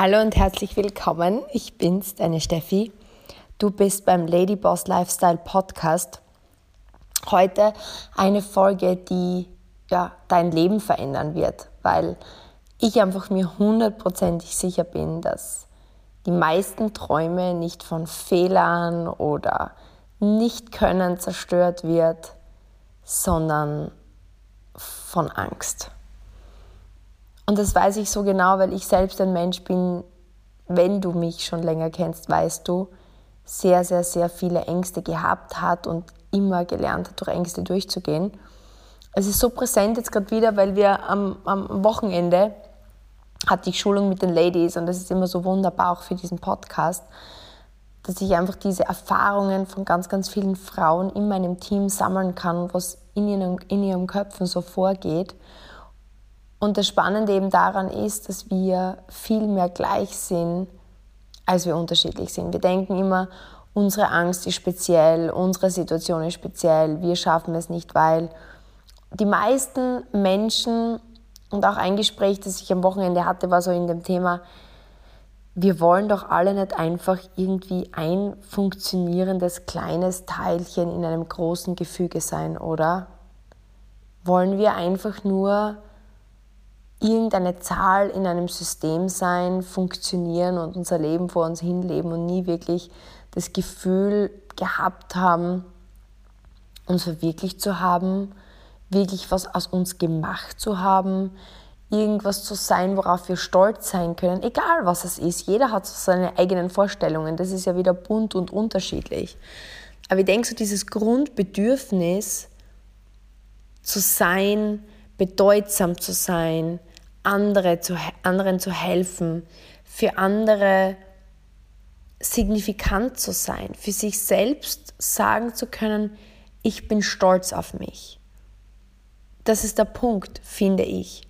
Hallo und herzlich willkommen. Ich bin's, deine Steffi. Du bist beim Ladyboss Lifestyle Podcast. Heute eine Folge, die ja, dein Leben verändern wird, weil ich einfach mir hundertprozentig sicher bin, dass die meisten Träume nicht von Fehlern oder Nicht-Können zerstört wird, sondern von Angst. Und das weiß ich so genau, weil ich selbst ein Mensch bin, wenn du mich schon länger kennst, weißt du, sehr, sehr, sehr viele Ängste gehabt hat und immer gelernt hat, durch Ängste durchzugehen. Es ist so präsent jetzt gerade wieder, weil wir am, am Wochenende hatte ich Schulung mit den Ladies und das ist immer so wunderbar auch für diesen Podcast, dass ich einfach diese Erfahrungen von ganz, ganz vielen Frauen in meinem Team sammeln kann, was in ihren, in ihren Köpfen so vorgeht und das Spannende eben daran ist, dass wir viel mehr gleich sind, als wir unterschiedlich sind. Wir denken immer, unsere Angst ist speziell, unsere Situation ist speziell, wir schaffen es nicht, weil die meisten Menschen und auch ein Gespräch, das ich am Wochenende hatte, war so in dem Thema, wir wollen doch alle nicht einfach irgendwie ein funktionierendes kleines Teilchen in einem großen Gefüge sein, oder? Wollen wir einfach nur irgendeine Zahl in einem System sein, funktionieren und unser Leben vor uns hinleben und nie wirklich das Gefühl gehabt haben, uns verwirklicht zu haben, wirklich was aus uns gemacht zu haben, irgendwas zu sein, worauf wir stolz sein können, egal was es ist. Jeder hat so seine eigenen Vorstellungen. Das ist ja wieder bunt und unterschiedlich. Aber ich denke, so dieses Grundbedürfnis zu sein, bedeutsam zu sein, andere zu, anderen zu helfen, für andere signifikant zu sein, für sich selbst sagen zu können, ich bin stolz auf mich. Das ist der Punkt, finde ich.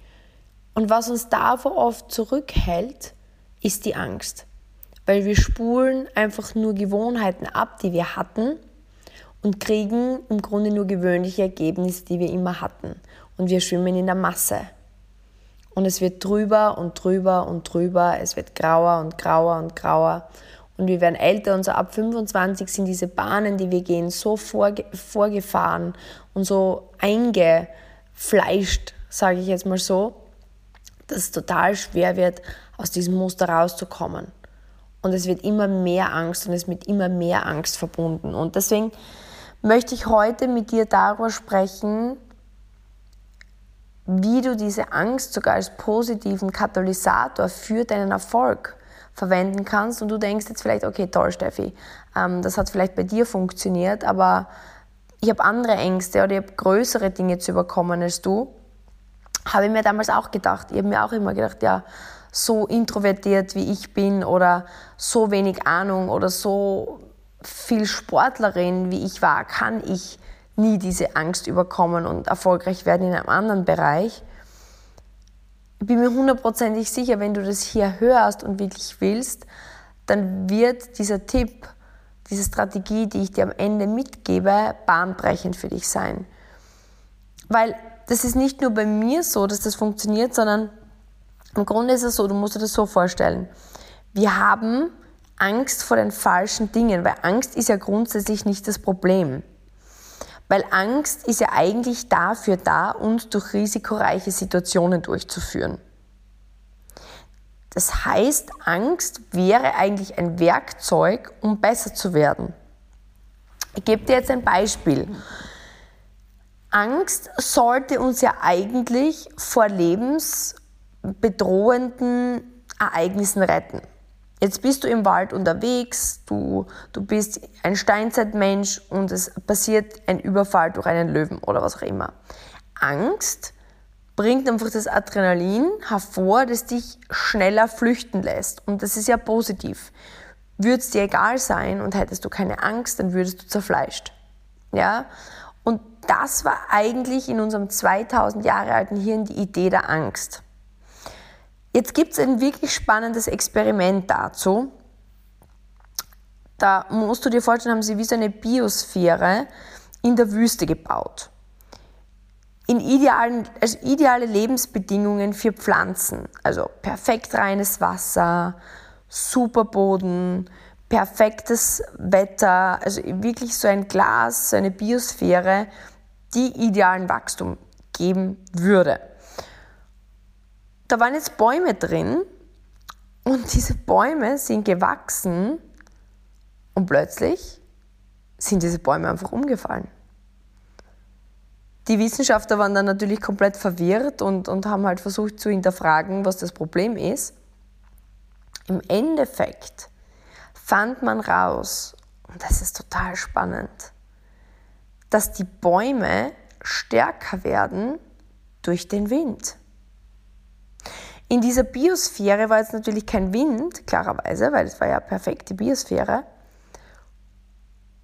Und was uns davor oft zurückhält, ist die Angst. Weil wir spulen einfach nur Gewohnheiten ab, die wir hatten und kriegen im Grunde nur gewöhnliche Ergebnisse, die wir immer hatten. Und wir schwimmen in der Masse. Und es wird drüber und drüber und drüber, es wird grauer und grauer und grauer. Und wir werden älter und so ab 25 sind diese Bahnen, die wir gehen, so vorge vorgefahren und so eingefleischt, sage ich jetzt mal so, dass es total schwer wird, aus diesem Muster rauszukommen. Und es wird immer mehr Angst und es wird immer mehr Angst verbunden. Und deswegen möchte ich heute mit dir darüber sprechen, wie du diese Angst sogar als positiven Katalysator für deinen Erfolg verwenden kannst. Und du denkst jetzt vielleicht, okay, toll, Steffi, ähm, das hat vielleicht bei dir funktioniert, aber ich habe andere Ängste oder ich habe größere Dinge zu überkommen als du. Habe ich mir damals auch gedacht. Ich habe mir auch immer gedacht, ja, so introvertiert wie ich bin oder so wenig Ahnung oder so viel Sportlerin wie ich war, kann ich nie diese Angst überkommen und erfolgreich werden in einem anderen Bereich. Ich bin mir hundertprozentig sicher, wenn du das hier hörst und wirklich willst, dann wird dieser Tipp, diese Strategie, die ich dir am Ende mitgebe, bahnbrechend für dich sein. Weil das ist nicht nur bei mir so, dass das funktioniert, sondern im Grunde ist es so, du musst dir das so vorstellen. Wir haben Angst vor den falschen Dingen, weil Angst ist ja grundsätzlich nicht das Problem. Weil Angst ist ja eigentlich dafür da, uns durch risikoreiche Situationen durchzuführen. Das heißt, Angst wäre eigentlich ein Werkzeug, um besser zu werden. Ich gebe dir jetzt ein Beispiel. Angst sollte uns ja eigentlich vor lebensbedrohenden Ereignissen retten. Jetzt bist du im Wald unterwegs, du, du bist ein Steinzeitmensch und es passiert ein Überfall durch einen Löwen oder was auch immer. Angst bringt einfach das Adrenalin hervor, das dich schneller flüchten lässt. Und das ist ja positiv. Würde es dir egal sein und hättest du keine Angst, dann würdest du zerfleischt. Ja? Und das war eigentlich in unserem 2000 Jahre alten Hirn die Idee der Angst. Jetzt gibt es ein wirklich spannendes Experiment dazu. Da musst du dir vorstellen, haben sie wie so eine Biosphäre in der Wüste gebaut. in idealen, also ideale Lebensbedingungen für Pflanzen. Also perfekt reines Wasser, super Boden, perfektes Wetter, also wirklich so ein Glas, so eine Biosphäre, die idealen Wachstum geben würde. Da waren jetzt Bäume drin und diese Bäume sind gewachsen und plötzlich sind diese Bäume einfach umgefallen. Die Wissenschaftler waren dann natürlich komplett verwirrt und, und haben halt versucht zu hinterfragen, was das Problem ist. Im Endeffekt fand man raus, und das ist total spannend, dass die Bäume stärker werden durch den Wind. In dieser Biosphäre war jetzt natürlich kein Wind, klarerweise, weil es war ja perfekte Biosphäre.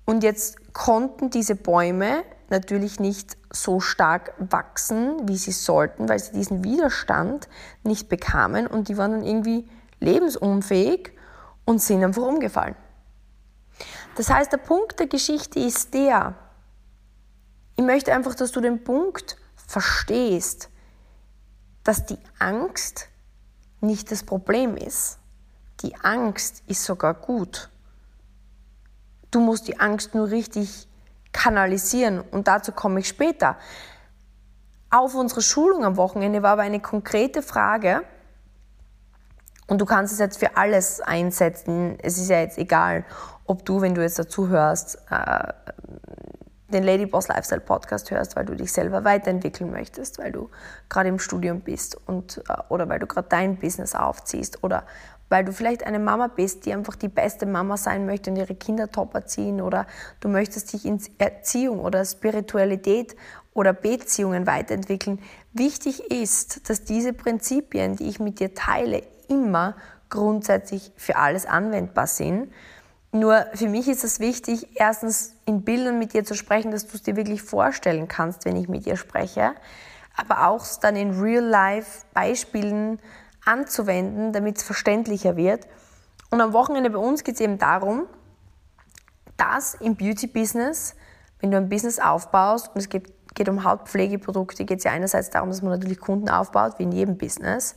Und jetzt konnten diese Bäume natürlich nicht so stark wachsen, wie sie sollten, weil sie diesen Widerstand nicht bekamen und die waren dann irgendwie lebensunfähig und sind einfach umgefallen. Das heißt, der Punkt der Geschichte ist der, ich möchte einfach, dass du den Punkt verstehst, dass die Angst nicht das Problem ist. Die Angst ist sogar gut. Du musst die Angst nur richtig kanalisieren und dazu komme ich später. Auf unserer Schulung am Wochenende war aber eine konkrete Frage und du kannst es jetzt für alles einsetzen. Es ist ja jetzt egal, ob du, wenn du jetzt dazu hörst, äh, den Ladyboss Lifestyle Podcast hörst, weil du dich selber weiterentwickeln möchtest, weil du gerade im Studium bist und, äh, oder weil du gerade dein Business aufziehst oder weil du vielleicht eine Mama bist, die einfach die beste Mama sein möchte und ihre Kinder top erziehen oder du möchtest dich in Erziehung oder Spiritualität oder Beziehungen weiterentwickeln. Wichtig ist, dass diese Prinzipien, die ich mit dir teile, immer grundsätzlich für alles anwendbar sind. Nur für mich ist es wichtig, erstens in Bildern mit dir zu sprechen, dass du es dir wirklich vorstellen kannst, wenn ich mit dir spreche, aber auch dann in Real-Life-Beispielen anzuwenden, damit es verständlicher wird. Und am Wochenende bei uns geht es eben darum, dass im Beauty-Business, wenn du ein Business aufbaust und es geht, geht um Hautpflegeprodukte, geht es ja einerseits darum, dass man natürlich Kunden aufbaut, wie in jedem Business,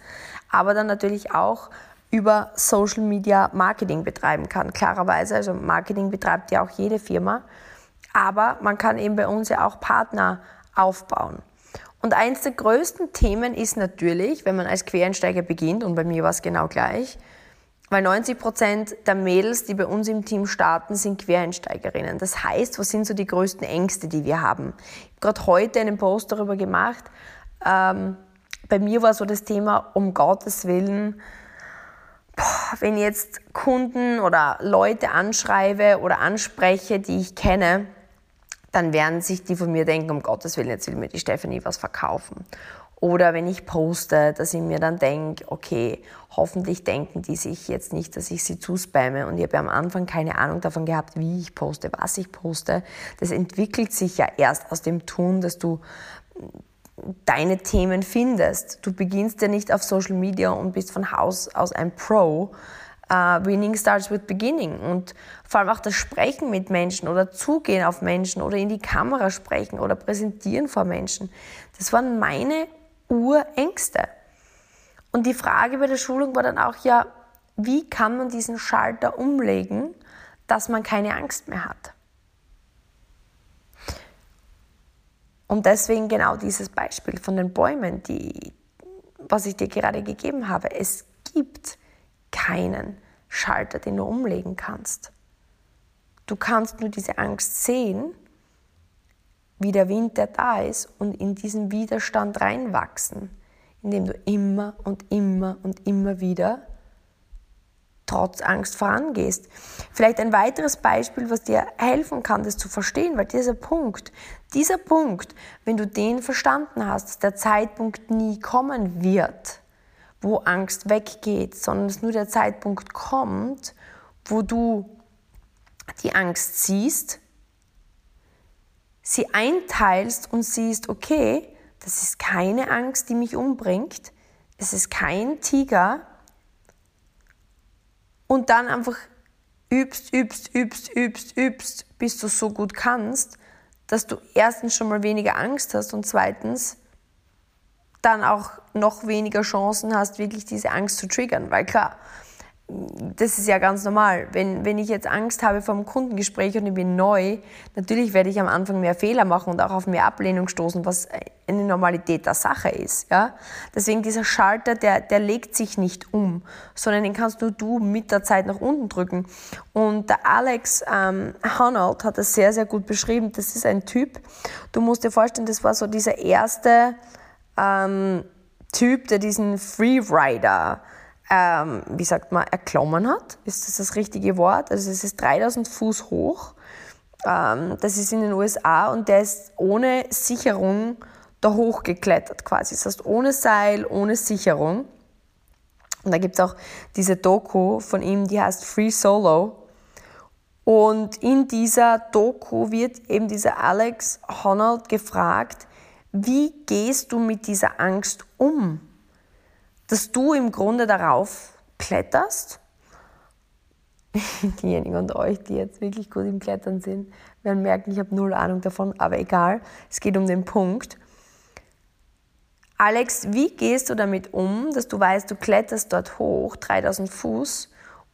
aber dann natürlich auch über Social Media Marketing betreiben kann. Klarerweise, also Marketing betreibt ja auch jede Firma, aber man kann eben bei uns ja auch Partner aufbauen. Und eins der größten Themen ist natürlich, wenn man als Quereinsteiger beginnt, und bei mir war es genau gleich, weil 90 Prozent der Mädels, die bei uns im Team starten, sind Quereinsteigerinnen. Das heißt, was sind so die größten Ängste, die wir haben? Ich habe gerade heute einen Post darüber gemacht. Ähm, bei mir war so das Thema, um Gottes Willen, wenn ich jetzt Kunden oder Leute anschreibe oder anspreche, die ich kenne, dann werden sich die von mir denken, um Gottes Willen, jetzt will mir die Stephanie was verkaufen. Oder wenn ich poste, dass ich mir dann denke, okay, hoffentlich denken die sich jetzt nicht, dass ich sie zuspamme. Und ich habe am Anfang keine Ahnung davon gehabt, wie ich poste, was ich poste. Das entwickelt sich ja erst aus dem Tun, dass du deine Themen findest. Du beginnst ja nicht auf Social Media und bist von Haus aus ein Pro, Uh, winning starts with beginning. Und vor allem auch das Sprechen mit Menschen oder Zugehen auf Menschen oder in die Kamera sprechen oder präsentieren vor Menschen. Das waren meine Urängste. Und die Frage bei der Schulung war dann auch, ja, wie kann man diesen Schalter umlegen, dass man keine Angst mehr hat? Und deswegen genau dieses Beispiel von den Bäumen, die, was ich dir gerade gegeben habe. Es gibt keinen Schalter, den du umlegen kannst. Du kannst nur diese Angst sehen, wie der Wind, der da ist, und in diesen Widerstand reinwachsen, indem du immer und immer und immer wieder trotz Angst vorangehst. Vielleicht ein weiteres Beispiel, was dir helfen kann, das zu verstehen, weil dieser Punkt, dieser Punkt, wenn du den verstanden hast, dass der Zeitpunkt nie kommen wird, wo Angst weggeht, sondern dass nur der Zeitpunkt kommt, wo du die Angst siehst, sie einteilst und siehst, okay, das ist keine Angst, die mich umbringt, es ist kein Tiger und dann einfach übst, übst, übst, übst, übst, bis du so gut kannst, dass du erstens schon mal weniger Angst hast und zweitens dann auch noch weniger Chancen hast, wirklich diese Angst zu triggern. Weil klar, das ist ja ganz normal. Wenn, wenn ich jetzt Angst habe vor einem Kundengespräch und ich bin neu, natürlich werde ich am Anfang mehr Fehler machen und auch auf mehr Ablehnung stoßen, was eine Normalität der Sache ist. Ja? Deswegen dieser Schalter, der, der legt sich nicht um, sondern den kannst nur du mit der Zeit nach unten drücken. Und der Alex ähm, Honnold hat das sehr, sehr gut beschrieben. Das ist ein Typ, du musst dir vorstellen, das war so dieser erste ähm, Typ, der diesen Freerider ähm, wie sagt man, erklommen hat. Ist das das richtige Wort? Also es ist 3000 Fuß hoch. Ähm, das ist in den USA und der ist ohne Sicherung da hochgeklettert quasi. Das heißt, ohne Seil, ohne Sicherung. Und da gibt es auch diese Doku von ihm, die heißt Free Solo. Und in dieser Doku wird eben dieser Alex Honnold gefragt, wie gehst du mit dieser Angst um? Dass du im Grunde darauf kletterst. Diejenigen unter euch, die jetzt wirklich gut im Klettern sind, werden merken, ich habe null Ahnung davon, aber egal, es geht um den Punkt. Alex, wie gehst du damit um, dass du weißt, du kletterst dort hoch, 3000 Fuß,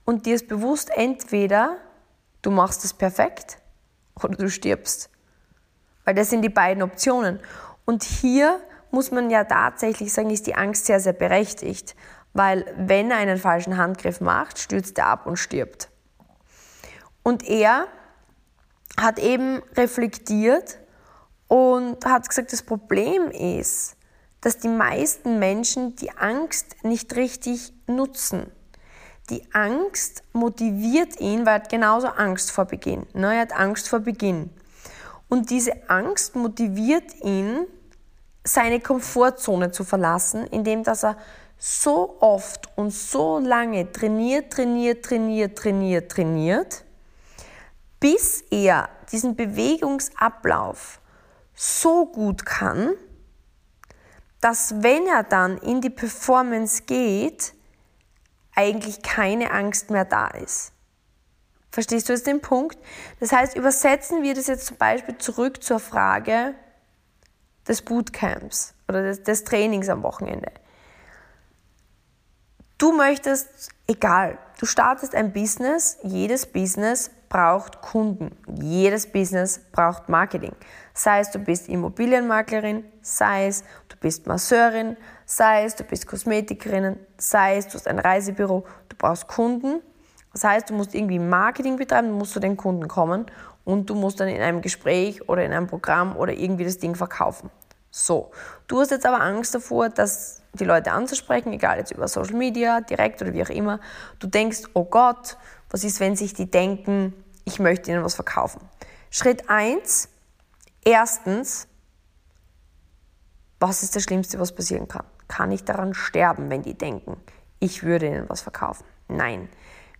und dir ist bewusst, entweder du machst es perfekt oder du stirbst. Weil das sind die beiden Optionen. Und hier muss man ja tatsächlich sagen, ist die Angst sehr, sehr berechtigt. Weil wenn er einen falschen Handgriff macht, stürzt er ab und stirbt. Und er hat eben reflektiert und hat gesagt, das Problem ist, dass die meisten Menschen die Angst nicht richtig nutzen. Die Angst motiviert ihn, weil er hat genauso Angst vor Beginn. Ne? Er hat Angst vor Beginn. Und diese Angst motiviert ihn, seine Komfortzone zu verlassen, indem dass er so oft und so lange trainiert, trainiert, trainiert, trainiert, trainiert, bis er diesen Bewegungsablauf so gut kann, dass wenn er dann in die Performance geht, eigentlich keine Angst mehr da ist. Verstehst du jetzt den Punkt? Das heißt, übersetzen wir das jetzt zum Beispiel zurück zur Frage, des Bootcamps oder des, des Trainings am Wochenende. Du möchtest, egal, du startest ein Business, jedes Business braucht Kunden, jedes Business braucht Marketing. Sei es, du bist Immobilienmaklerin, sei es, du bist Masseurin, sei es, du bist Kosmetikerin, sei es, du hast ein Reisebüro, du brauchst Kunden. Das heißt, du musst irgendwie Marketing betreiben, du musst zu den Kunden kommen und du musst dann in einem Gespräch oder in einem Programm oder irgendwie das Ding verkaufen. So, du hast jetzt aber Angst davor, dass die Leute anzusprechen, egal jetzt über Social Media, direkt oder wie auch immer. Du denkst, oh Gott, was ist, wenn sich die denken, ich möchte ihnen was verkaufen? Schritt 1, erstens, was ist das Schlimmste, was passieren kann? Kann ich daran sterben, wenn die denken, ich würde ihnen was verkaufen? Nein.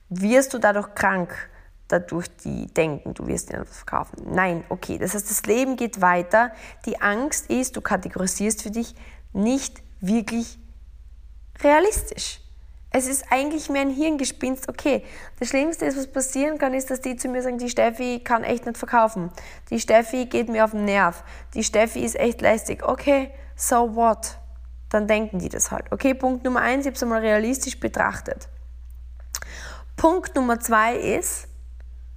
Wirst du dadurch krank? Dadurch die denken, du wirst ihnen etwas verkaufen. Nein, okay. Das heißt, das Leben geht weiter. Die Angst ist, du kategorisierst für dich nicht wirklich realistisch. Es ist eigentlich mehr ein Hirngespinst. Okay, das Schlimmste ist, was passieren kann, ist, dass die zu mir sagen, die Steffi kann echt nicht verkaufen. Die Steffi geht mir auf den Nerv. Die Steffi ist echt lästig. Okay, so what? Dann denken die das halt. Okay, Punkt Nummer eins, ich habe es einmal realistisch betrachtet. Punkt Nummer zwei ist,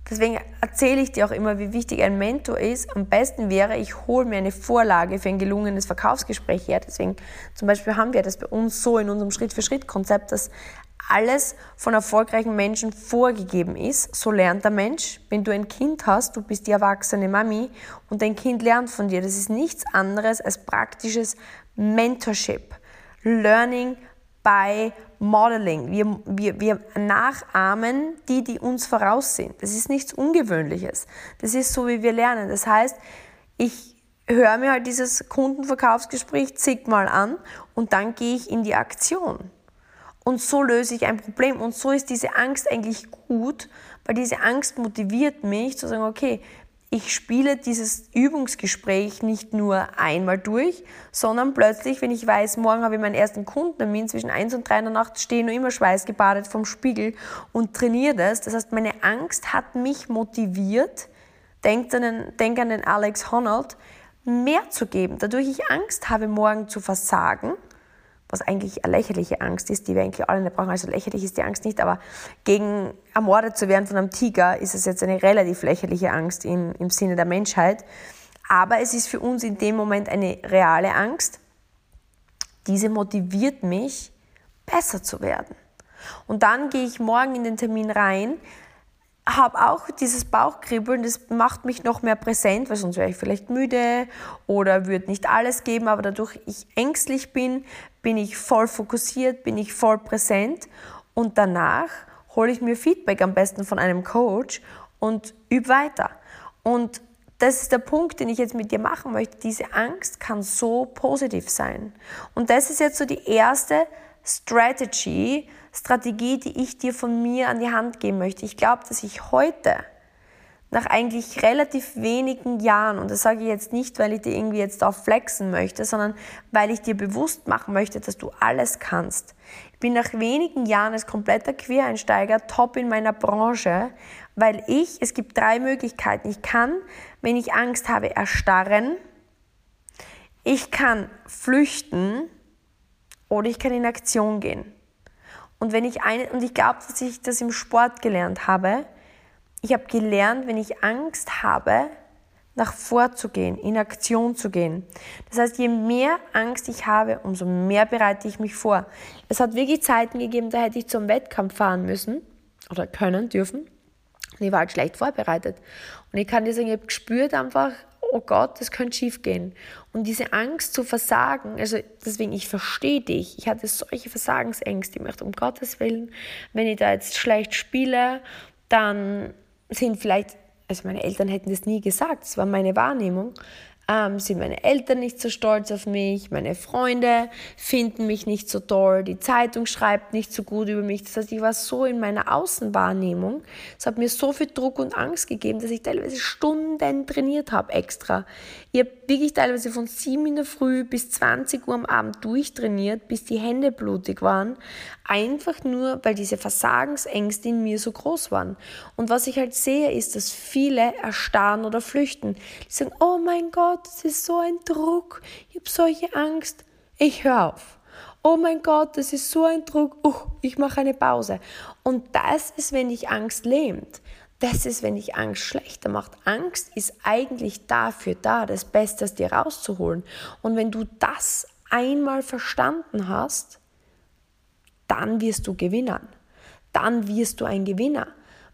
Deswegen erzähle ich dir auch immer, wie wichtig ein Mentor ist. Am besten wäre, ich hole mir eine Vorlage für ein gelungenes Verkaufsgespräch her. Deswegen zum Beispiel haben wir das bei uns so in unserem Schritt-für-Schritt-Konzept, dass alles von erfolgreichen Menschen vorgegeben ist. So lernt der Mensch. Wenn du ein Kind hast, du bist die erwachsene Mami und dein Kind lernt von dir. Das ist nichts anderes als praktisches Mentorship. Learning by Modeling. Wir, wir, wir nachahmen die, die uns voraus sind. Das ist nichts Ungewöhnliches. Das ist so, wie wir lernen. Das heißt, ich höre mir halt dieses Kundenverkaufsgespräch zigmal an und dann gehe ich in die Aktion. Und so löse ich ein Problem. Und so ist diese Angst eigentlich gut, weil diese Angst motiviert mich zu sagen, okay, ich spiele dieses Übungsgespräch nicht nur einmal durch, sondern plötzlich, wenn ich weiß, morgen habe ich meinen ersten Kundentermin zwischen 1 und 3 in der Nacht, stehe nur immer schweißgebadet vom Spiegel und trainiere das. Das heißt, meine Angst hat mich motiviert, denk an den, denk an den Alex Honnold, mehr zu geben. Dadurch ich Angst habe, morgen zu versagen, was eigentlich eine lächerliche Angst ist, die wir eigentlich alle nicht brauchen. Also lächerlich ist die Angst nicht, aber gegen ermordet zu werden von einem Tiger ist es jetzt eine relativ lächerliche Angst im, im Sinne der Menschheit. Aber es ist für uns in dem Moment eine reale Angst. Diese motiviert mich, besser zu werden. Und dann gehe ich morgen in den Termin rein habe auch dieses Bauchkribbeln, das macht mich noch mehr präsent, weil sonst wäre ich vielleicht müde oder würde nicht alles geben, aber dadurch ich ängstlich bin, bin ich voll fokussiert, bin ich voll präsent und danach hole ich mir Feedback am besten von einem Coach und übe weiter. Und das ist der Punkt, den ich jetzt mit dir machen möchte. Diese Angst kann so positiv sein. Und das ist jetzt so die erste Strategy, Strategie, die ich dir von mir an die Hand geben möchte. Ich glaube, dass ich heute, nach eigentlich relativ wenigen Jahren, und das sage ich jetzt nicht, weil ich dir irgendwie jetzt auf flexen möchte, sondern weil ich dir bewusst machen möchte, dass du alles kannst. Ich bin nach wenigen Jahren als kompletter Quereinsteiger top in meiner Branche, weil ich, es gibt drei Möglichkeiten. Ich kann, wenn ich Angst habe, erstarren. Ich kann flüchten oder ich kann in Aktion gehen. Und wenn ich eine, und ich glaube, dass ich das im Sport gelernt habe, ich habe gelernt, wenn ich Angst habe, nach vorzugehen, in Aktion zu gehen. Das heißt, je mehr Angst ich habe, umso mehr bereite ich mich vor. Es hat wirklich Zeiten gegeben, da hätte ich zum Wettkampf fahren müssen oder können, dürfen. Und ich war halt schlecht vorbereitet. Und ich kann dir sagen, ich habe gespürt einfach, oh Gott, das könnte schief gehen. Und diese Angst zu versagen, also deswegen, ich verstehe dich, ich hatte solche Versagensängste, ich möchte um Gottes Willen, wenn ich da jetzt schlecht spiele, dann sind vielleicht, also meine Eltern hätten das nie gesagt, das war meine Wahrnehmung, ähm, sind meine Eltern nicht so stolz auf mich, meine Freunde finden mich nicht so toll, die Zeitung schreibt nicht so gut über mich. Das heißt, ich war so in meiner Außenwahrnehmung. Es hat mir so viel Druck und Angst gegeben, dass ich teilweise Stunden trainiert habe extra. Ich habe wirklich teilweise von 7 in der Früh bis 20 Uhr am Abend durchtrainiert, bis die Hände blutig waren. Einfach nur, weil diese Versagensängste in mir so groß waren. Und was ich halt sehe, ist, dass viele erstarren oder flüchten. Die sagen, oh mein Gott, das ist so ein Druck. Ich habe solche Angst. Ich höre auf. Oh mein Gott, das ist so ein Druck. Uh, ich mache eine Pause. Und das ist, wenn dich Angst lähmt. Das ist, wenn dich Angst schlechter macht. Angst ist eigentlich dafür da, das Beste aus dir rauszuholen. Und wenn du das einmal verstanden hast, dann wirst du gewinnen. Dann wirst du ein Gewinner.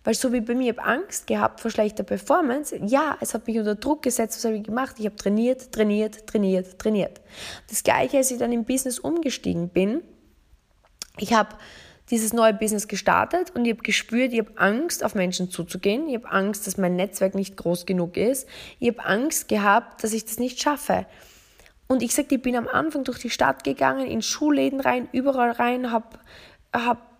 Weil so wie bei mir, ich habe Angst gehabt vor schlechter Performance. Ja, es hat mich unter Druck gesetzt. Was habe ich gemacht? Ich habe trainiert, trainiert, trainiert, trainiert. Das gleiche, als ich dann im Business umgestiegen bin. Ich habe dieses neue Business gestartet und ich habe gespürt, ich habe Angst, auf Menschen zuzugehen. Ich habe Angst, dass mein Netzwerk nicht groß genug ist. Ich habe Angst gehabt, dass ich das nicht schaffe. Und ich sagte, ich bin am Anfang durch die Stadt gegangen, in Schuhläden rein, überall rein, habe hab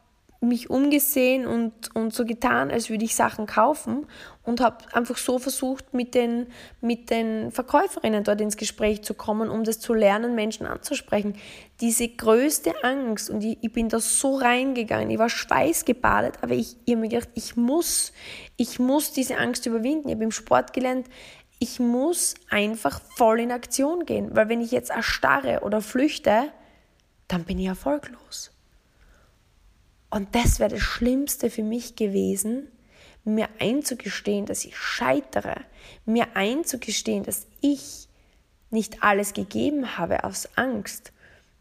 mich umgesehen und, und so getan, als würde ich Sachen kaufen und habe einfach so versucht, mit den, mit den Verkäuferinnen dort ins Gespräch zu kommen, um das zu lernen, Menschen anzusprechen. Diese größte Angst, und ich, ich bin da so reingegangen, ich war schweißgebadet, aber ich, ich habe mir gedacht, ich muss, ich muss diese Angst überwinden. Ich habe im Sport gelernt, ich muss einfach voll in Aktion gehen, weil wenn ich jetzt erstarre oder flüchte, dann bin ich erfolglos. Und das wäre das Schlimmste für mich gewesen, mir einzugestehen, dass ich scheitere, mir einzugestehen, dass ich nicht alles gegeben habe aus Angst.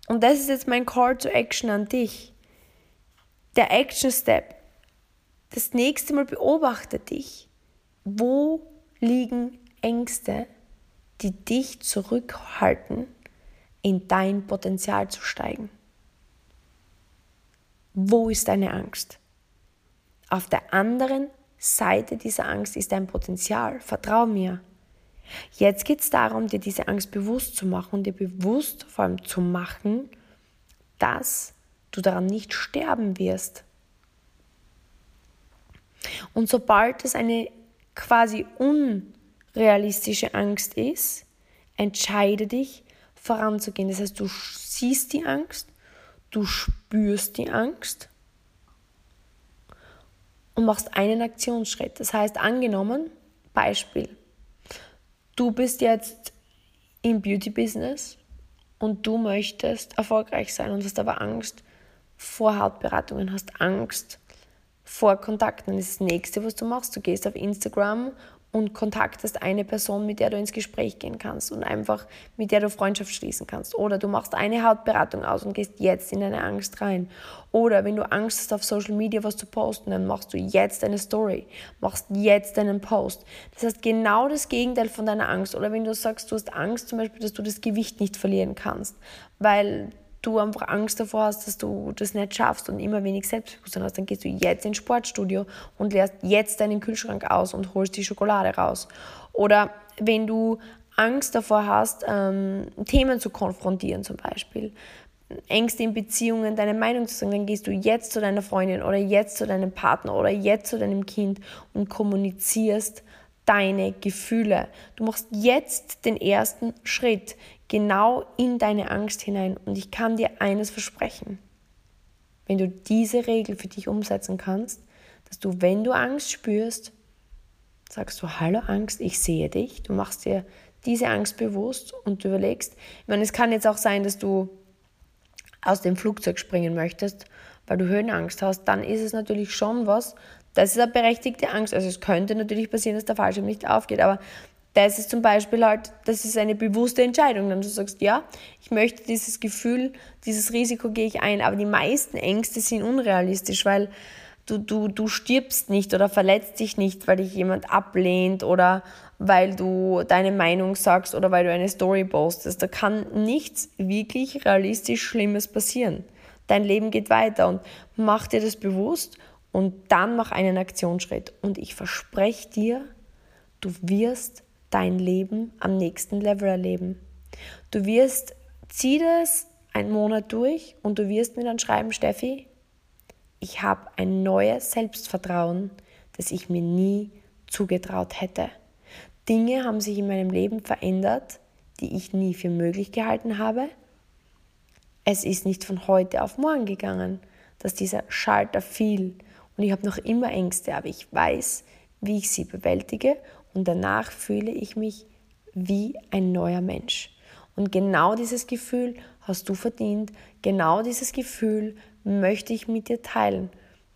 Und das ist jetzt mein Call to Action an dich. Der Action Step. Das nächste Mal beobachte dich. Wo liegen Ängste, die dich zurückhalten, in dein Potenzial zu steigen? Wo ist deine Angst? Auf der anderen Seite dieser Angst ist dein Potenzial. Vertrau mir. Jetzt geht es darum, dir diese Angst bewusst zu machen und dir bewusst vor allem zu machen, dass du daran nicht sterben wirst. Und sobald es eine quasi un realistische Angst ist, entscheide dich voranzugehen. Das heißt, du siehst die Angst, du spürst die Angst und machst einen Aktionsschritt. Das heißt, angenommen, Beispiel, du bist jetzt im Beauty-Business und du möchtest erfolgreich sein und hast aber Angst vor Hautberatungen, hast Angst vor Kontakten. Das nächste, was du machst. Du gehst auf Instagram und kontaktest eine Person, mit der du ins Gespräch gehen kannst und einfach mit der du Freundschaft schließen kannst. Oder du machst eine Hautberatung aus und gehst jetzt in deine Angst rein. Oder wenn du Angst hast, auf Social Media was zu posten, dann machst du jetzt eine Story, machst jetzt einen Post. Das heißt genau das Gegenteil von deiner Angst. Oder wenn du sagst, du hast Angst zum Beispiel, dass du das Gewicht nicht verlieren kannst, weil du einfach Angst davor hast, dass du das nicht schaffst und immer wenig Selbstbewusstsein hast, dann gehst du jetzt ins Sportstudio und leerst jetzt deinen Kühlschrank aus und holst die Schokolade raus. Oder wenn du Angst davor hast, ähm, Themen zu konfrontieren zum Beispiel, Ängste in Beziehungen, deine Meinung zu sagen, dann gehst du jetzt zu deiner Freundin oder jetzt zu deinem Partner oder jetzt zu deinem Kind und kommunizierst deine Gefühle. Du machst jetzt den ersten Schritt genau in deine Angst hinein. Und ich kann dir eines versprechen. Wenn du diese Regel für dich umsetzen kannst, dass du, wenn du Angst spürst, sagst du, hallo Angst, ich sehe dich. Du machst dir diese Angst bewusst und du überlegst. Ich meine, es kann jetzt auch sein, dass du aus dem Flugzeug springen möchtest, weil du Höhenangst hast. Dann ist es natürlich schon was. Das ist eine berechtigte Angst. Also es könnte natürlich passieren, dass der Fallschirm nicht aufgeht, aber das ist zum Beispiel halt, das ist eine bewusste Entscheidung. Dann du sagst, ja, ich möchte dieses Gefühl, dieses Risiko gehe ich ein. Aber die meisten Ängste sind unrealistisch, weil du, du, du stirbst nicht oder verletzt dich nicht, weil dich jemand ablehnt oder weil du deine Meinung sagst oder weil du eine Story postest. Da kann nichts wirklich realistisch Schlimmes passieren. Dein Leben geht weiter und mach dir das bewusst und dann mach einen Aktionsschritt. Und ich verspreche dir, du wirst dein Leben am nächsten Level erleben. Du wirst, zieh das einen Monat durch und du wirst mir dann schreiben, Steffi, ich habe ein neues Selbstvertrauen, das ich mir nie zugetraut hätte. Dinge haben sich in meinem Leben verändert, die ich nie für möglich gehalten habe. Es ist nicht von heute auf morgen gegangen, dass dieser Schalter fiel und ich habe noch immer Ängste, aber ich weiß, wie ich sie bewältige und danach fühle ich mich wie ein neuer Mensch. Und genau dieses Gefühl hast du verdient, genau dieses Gefühl möchte ich mit dir teilen.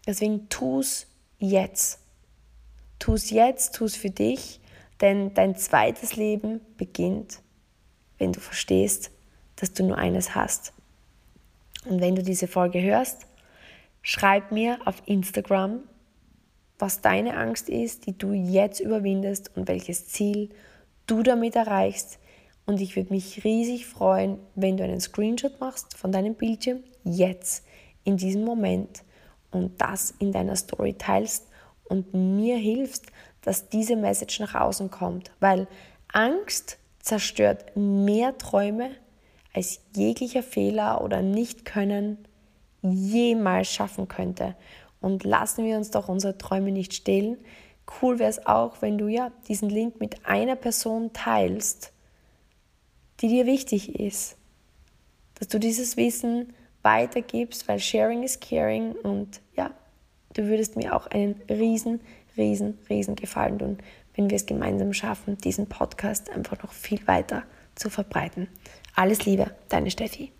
Deswegen tu es jetzt. Tu es jetzt, tu es für dich, denn dein zweites Leben beginnt, wenn du verstehst, dass du nur eines hast. Und wenn du diese Folge hörst, schreib mir auf Instagram was deine Angst ist, die du jetzt überwindest und welches Ziel du damit erreichst. Und ich würde mich riesig freuen, wenn du einen Screenshot machst von deinem Bildschirm jetzt, in diesem Moment und das in deiner Story teilst und mir hilfst, dass diese Message nach außen kommt. Weil Angst zerstört mehr Träume, als jeglicher Fehler oder Nicht-Können jemals schaffen könnte und lassen wir uns doch unsere Träume nicht stehlen. Cool wäre es auch, wenn du ja diesen Link mit einer Person teilst, die dir wichtig ist. Dass du dieses Wissen weitergibst, weil Sharing is Caring und ja, du würdest mir auch einen riesen, riesen, riesen Gefallen tun, wenn wir es gemeinsam schaffen, diesen Podcast einfach noch viel weiter zu verbreiten. Alles Liebe, deine Steffi.